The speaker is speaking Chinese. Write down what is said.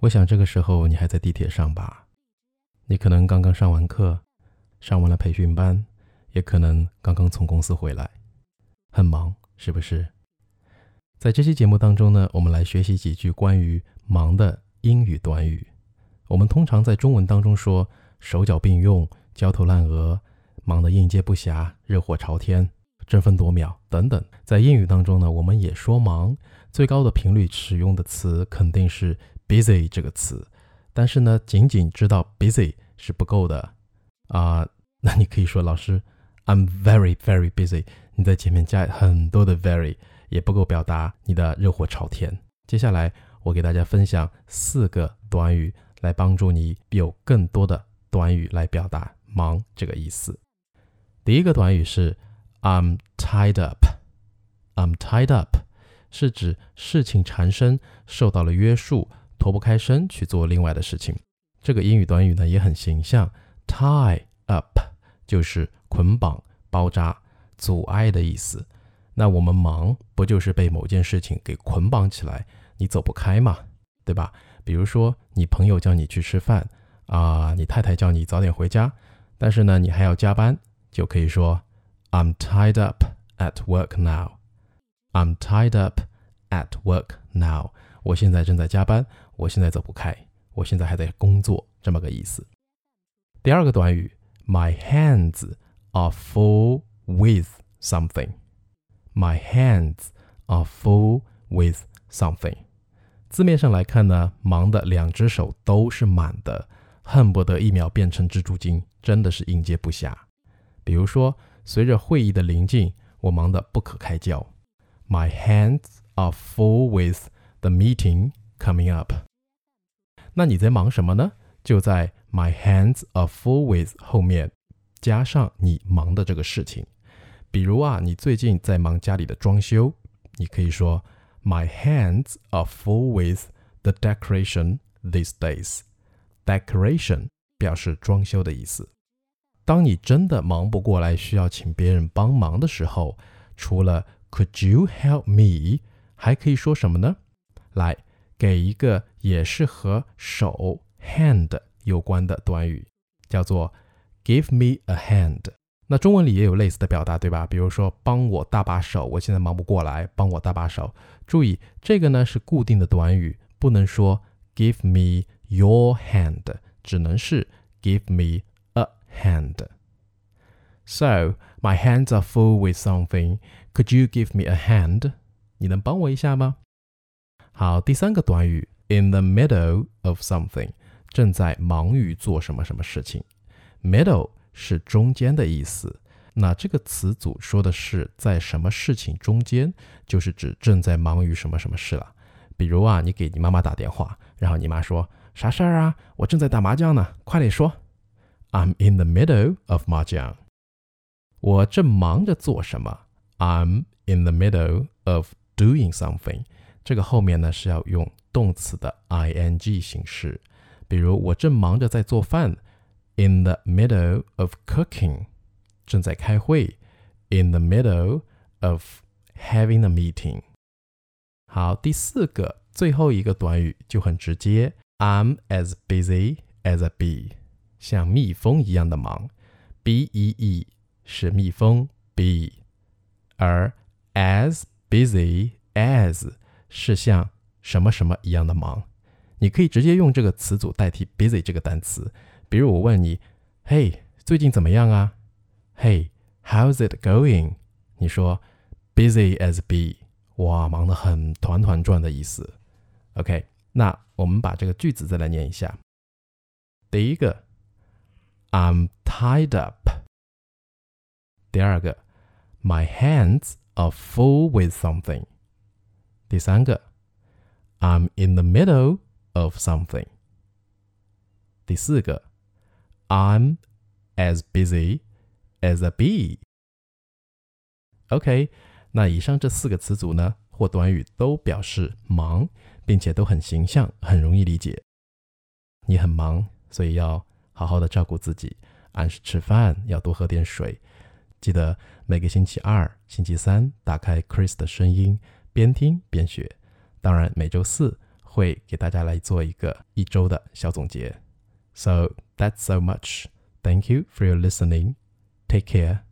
我想这个时候你还在地铁上吧？你可能刚刚上完课，上完了培训班，也可能刚刚从公司回来，很忙，是不是？在这期节目当中呢，我们来学习几句关于忙的英语短语。我们通常在中文当中说手脚并用、焦头烂额、忙得应接不暇、热火朝天、争分夺秒等等。在英语当中呢，我们也说忙，最高的频率使用的词肯定是 busy 这个词。但是呢，仅仅知道 busy 是不够的啊。那你可以说，老师，I'm very very busy。你在前面加很多的 very 也不够表达你的热火朝天。接下来，我给大家分享四个短语，来帮助你有更多的短语来表达忙这个意思。第一个短语是 I'm tied up。I'm tied up 是指事情缠身，受到了约束。脱不开身去做另外的事情，这个英语短语呢也很形象，tie up 就是捆绑、包扎、阻碍的意思。那我们忙不就是被某件事情给捆绑起来，你走不开嘛，对吧？比如说你朋友叫你去吃饭啊，你太太叫你早点回家，但是呢你还要加班，就可以说 I'm tied up at work now. I'm tied up at work now. 我现在正在加班。我现在走不开，我现在还在工作，这么个意思。第二个短语，My hands are full with something. My hands are full with something. 字面上来看呢，忙的两只手都是满的，恨不得一秒变成蜘蛛精，真的是应接不暇。比如说，随着会议的临近，我忙得不可开交。My hands are full with the meeting coming up. 那你在忙什么呢？就在 My hands are full with 后面加上你忙的这个事情。比如啊，你最近在忙家里的装修，你可以说 My hands are full with the decoration these days。Decoration 表示装修的意思。当你真的忙不过来，需要请别人帮忙的时候，除了 Could you help me，还可以说什么呢？来。给一个也是和手 hand 有关的短语，叫做 give me a hand。那中文里也有类似的表达，对吧？比如说帮我搭把手，我现在忙不过来，帮我搭把手。注意这个呢是固定的短语，不能说 give me your hand，只能是 give me a hand。So my hands are full with something. Could you give me a hand？你能帮我一下吗？好，第三个短语，in the middle of something，正在忙于做什么什么事情。middle 是中间的意思。那这个词组说的是在什么事情中间，就是指正在忙于什么什么事了。比如啊，你给你妈妈打电话，然后你妈说啥事儿啊？我正在打麻将呢，快点说。I'm in the middle of 麻将。我正忙着做什么？I'm in the middle of doing something。这个后面呢是要用动词的 ing 形式，比如我正忙着在做饭，in the middle of cooking，正在开会，in the middle of having a meeting。好，第四个最后一个短语就很直接，I'm as busy as a bee，像蜜蜂一样的忙，b e e 是蜜蜂 bee，而 as busy as 是像什么什么一样的忙，你可以直接用这个词组代替 busy 这个单词。比如我问你，嘿，最近怎么样啊？嘿，how's it going？你说 busy as be 哇，忙得很，团团转的意思。OK，那我们把这个句子再来念一下。第一个，I'm tied up。第二个，My hands are full with something。第三个，I'm in the middle of something。第四个，I'm as busy as a bee。OK，那以上这四个词组呢或短语都表示忙，并且都很形象，很容易理解。你很忙，所以要好好的照顾自己，按时吃饭，要多喝点水。记得每个星期二、星期三打开 Chris 的声音。边听边学，当然每周四会给大家来做一个一周的小总结。So that's so much. Thank you for your listening. Take care.